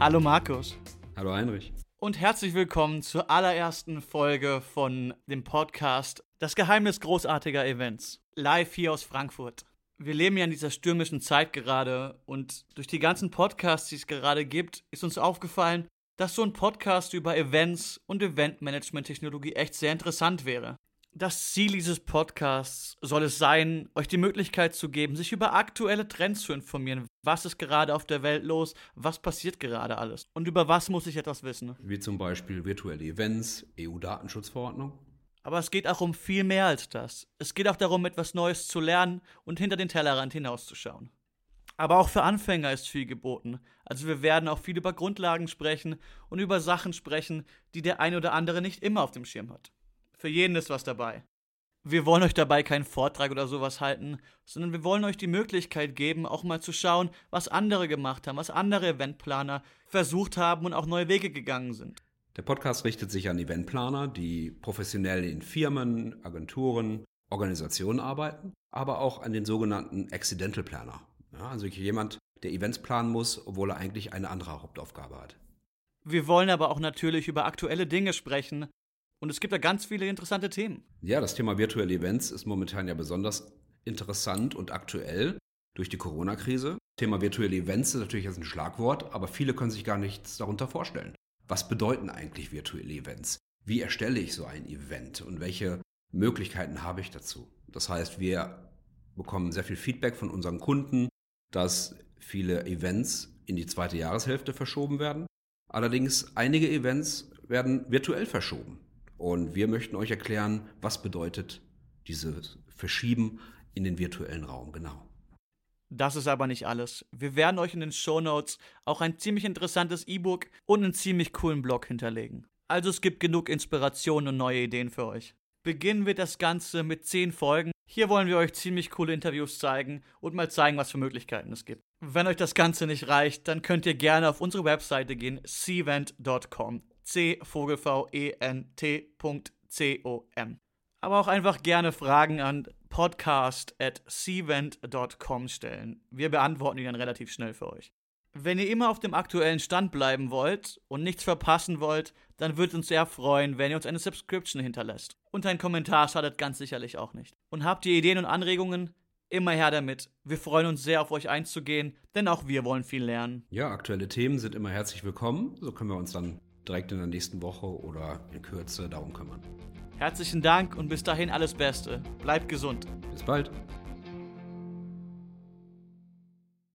Hallo Markus. Hallo Heinrich. Und herzlich willkommen zur allerersten Folge von dem Podcast Das Geheimnis großartiger Events. Live hier aus Frankfurt. Wir leben ja in dieser stürmischen Zeit gerade und durch die ganzen Podcasts, die es gerade gibt, ist uns aufgefallen, dass so ein Podcast über Events und Eventmanagement-Technologie echt sehr interessant wäre. Das Ziel dieses Podcasts soll es sein, euch die Möglichkeit zu geben, sich über aktuelle Trends zu informieren. Was ist gerade auf der Welt los? Was passiert gerade alles? Und über was muss ich etwas wissen? Wie zum Beispiel virtuelle Events, EU-Datenschutzverordnung. Aber es geht auch um viel mehr als das. Es geht auch darum, etwas Neues zu lernen und hinter den Tellerrand hinauszuschauen. Aber auch für Anfänger ist viel geboten. Also wir werden auch viel über Grundlagen sprechen und über Sachen sprechen, die der eine oder andere nicht immer auf dem Schirm hat. Für jeden ist was dabei. Wir wollen euch dabei keinen Vortrag oder sowas halten, sondern wir wollen euch die Möglichkeit geben, auch mal zu schauen, was andere gemacht haben, was andere Eventplaner versucht haben und auch neue Wege gegangen sind. Der Podcast richtet sich an Eventplaner, die professionell in Firmen, Agenturen, Organisationen arbeiten, aber auch an den sogenannten Accidental Planner. Ja, also jemand, der Events planen muss, obwohl er eigentlich eine andere Hauptaufgabe hat. Wir wollen aber auch natürlich über aktuelle Dinge sprechen, und es gibt da ganz viele interessante Themen. Ja, das Thema virtuelle Events ist momentan ja besonders interessant und aktuell durch die Corona-Krise. Thema virtuelle Events ist natürlich jetzt ein Schlagwort, aber viele können sich gar nichts darunter vorstellen. Was bedeuten eigentlich virtuelle Events? Wie erstelle ich so ein Event und welche Möglichkeiten habe ich dazu? Das heißt, wir bekommen sehr viel Feedback von unseren Kunden, dass viele Events in die zweite Jahreshälfte verschoben werden. Allerdings einige Events werden virtuell verschoben. Und wir möchten euch erklären, was bedeutet dieses Verschieben in den virtuellen Raum genau. Das ist aber nicht alles. Wir werden euch in den Show Notes auch ein ziemlich interessantes E-Book und einen ziemlich coolen Blog hinterlegen. Also es gibt genug Inspiration und neue Ideen für euch. Beginnen wir das Ganze mit 10 Folgen. Hier wollen wir euch ziemlich coole Interviews zeigen und mal zeigen, was für Möglichkeiten es gibt. Wenn euch das Ganze nicht reicht, dann könnt ihr gerne auf unsere Webseite gehen, cvent.com c-e-n-t.com. Aber auch einfach gerne Fragen an podcast.cvent.com stellen. Wir beantworten die dann relativ schnell für euch. Wenn ihr immer auf dem aktuellen Stand bleiben wollt und nichts verpassen wollt, dann würde uns sehr freuen, wenn ihr uns eine Subscription hinterlässt. Und ein Kommentar schadet ganz sicherlich auch nicht. Und habt ihr Ideen und Anregungen? Immer her damit. Wir freuen uns sehr, auf euch einzugehen, denn auch wir wollen viel lernen. Ja, aktuelle Themen sind immer herzlich willkommen. So können wir uns dann direkt in der nächsten Woche oder in Kürze darum kümmern. Herzlichen Dank und bis dahin alles Beste. Bleibt gesund. Bis bald.